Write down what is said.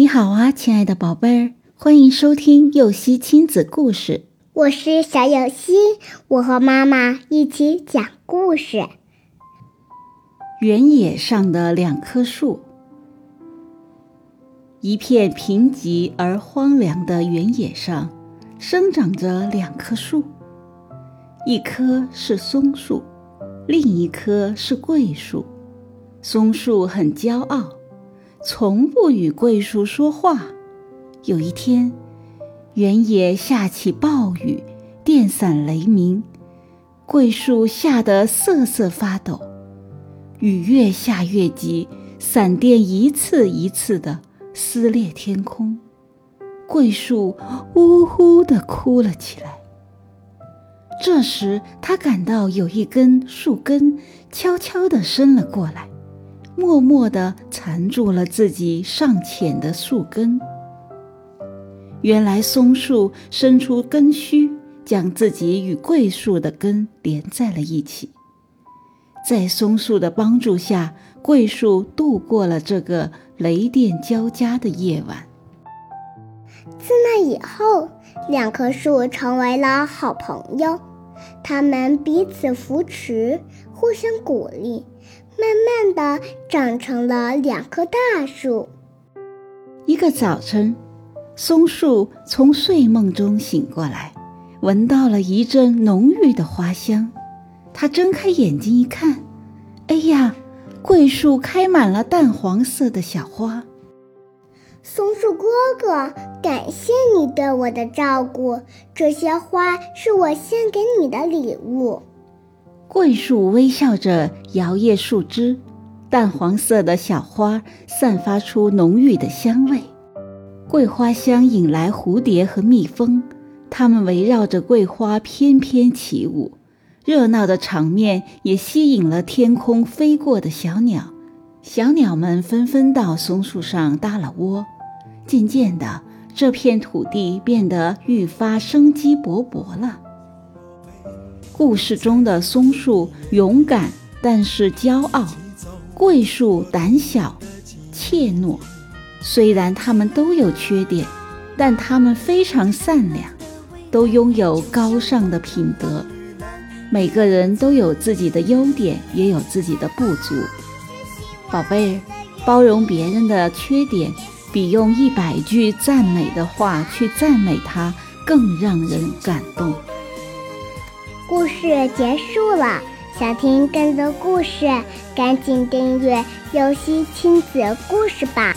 你好啊，亲爱的宝贝儿，欢迎收听幼熙亲子故事。我是小幼熙，我和妈妈一起讲故事。原野上的两棵树，一片贫瘠而荒凉的原野上，生长着两棵树，一棵是松树，另一棵是桂树。松树很骄傲，从不与桂树说话。有一天，原野下起暴雨，电闪雷鸣，桂树吓得瑟瑟发抖。雨越下越急，闪电一次一次地撕裂天空，桂树呜呼地哭了起来。这时，他感到有一根树根悄悄地伸了过来，默默地缠住了自己尚浅的树根。原来，松树伸出根须，将自己与桂树的根连在了一起。在松树的帮助下，桂树度过了这个雷电交加的夜晚。自那以后，两棵树成为了好朋友，他们彼此扶持，互相鼓励，慢慢的长成了两棵大树。一个早晨，松树从睡梦中醒过来，闻到了一阵浓郁的花香。他睁开眼睛一看，哎呀，桂树开满了淡黄色的小花。松树哥哥，感谢你对我的照顾，这些花是我献给你的礼物。桂树微笑着摇曳树枝，淡黄色的小花散发出浓郁的香味，桂花香引来蝴蝶和蜜蜂，它们围绕着桂花翩翩起舞。热闹的场面也吸引了天空飞过的小鸟，小鸟们纷纷到松树上搭了窝。渐渐的，这片土地变得愈发生机勃勃了。故事中的松树勇敢，但是骄傲；桂树胆小、怯懦。虽然他们都有缺点，但它们非常善良，都拥有高尚的品德。每个人都有自己的优点，也有自己的不足。宝贝，包容别人的缺点，比用一百句赞美的话去赞美他更让人感动。故事结束了，想听更多故事，赶紧订阅“游戏亲子故事”吧。